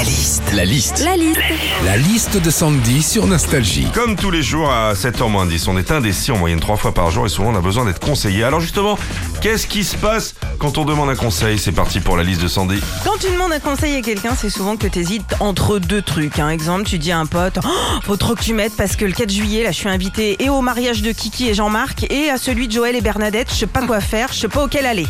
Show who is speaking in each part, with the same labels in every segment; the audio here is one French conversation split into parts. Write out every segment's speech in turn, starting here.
Speaker 1: La liste. La liste.
Speaker 2: La liste.
Speaker 1: La liste de Sandy sur Nostalgie.
Speaker 3: Comme tous les jours à 7h 10, on est indécis en moyenne trois fois par jour et souvent on a besoin d'être conseillé. Alors justement, qu'est-ce qui se passe quand on demande un conseil? C'est parti pour la liste de Sandy.
Speaker 2: Quand tu demandes un conseil à quelqu'un, c'est souvent que tu hésites entre deux trucs. Un exemple, tu dis à un pote Oh, Faut trop que tu m'aides parce que le 4 juillet, là, je suis invité et au mariage de Kiki et Jean-Marc et à celui de Joël et Bernadette. Je sais pas quoi faire, je sais pas auquel aller.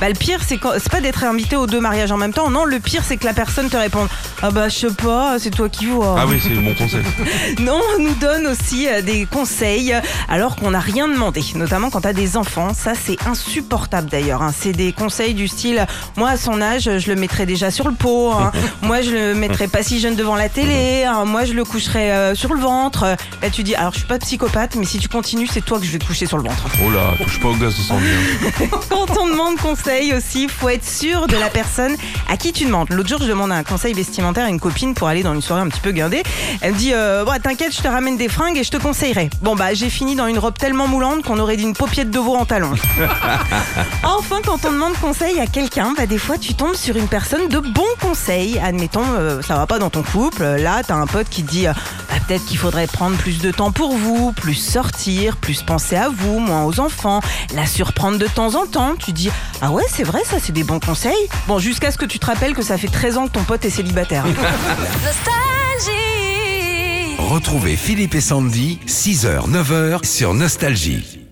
Speaker 2: Bah, le pire, c'est quand- c'est pas d'être invité aux deux mariages en même temps. Non, le pire, c'est que la personne te réponde Ah bah, je sais pas, c'est toi qui vois.
Speaker 3: Ah oui, c'est mon conseil.
Speaker 2: Non, on nous donne aussi euh, des conseils euh, alors qu'on n'a rien demandé, notamment quand tu as des enfants. Ça, c'est insupportable d'ailleurs. hein. C'est des conseils du style moi, à son âge, je le mettrais déjà sur le pot. hein. moi, je le mettrais pas si jeune devant la télé. hein. Moi, je le coucherais euh, sur le ventre. Là, tu dis alors, je suis pas psychopathe, mais si tu continues, c'est toi que je vais te coucher sur le ventre.
Speaker 3: Oh là, touche pas au gaz de hein.
Speaker 2: Quand on demande conseil aussi, faut être sûr de la personne à qui tu demandes. L'autre jour, je demande un conseil vestimentaire à une copine pour aller dans une soirée un petit peu guindée. Elle me dit euh, Bon, T'inquiète, je te ramène des fringues et je te conseillerai. Bon, bah, j'ai fini dans une robe tellement moulante qu'on aurait dit une paupiette de veau en talon. enfin, quand on demande conseil à quelqu'un, bah, des fois, tu tombes sur une personne de bons conseils. Admettons, euh, ça va pas dans ton couple. Là, t'as un pote qui te dit euh, Peut-être qu'il faudrait prendre plus de temps pour vous, plus sortir, plus penser à vous, moins aux enfants, la surprendre de temps en temps. Tu dis Ah ouais, c'est vrai, ça, c'est des bons conseils. Bon, jusqu'à ce que tu te rappelles que ça fait 13 ans que ton pote est célibataire.
Speaker 1: Retrouvez Philippe et Sandy, 6h, 9h sur Nostalgie.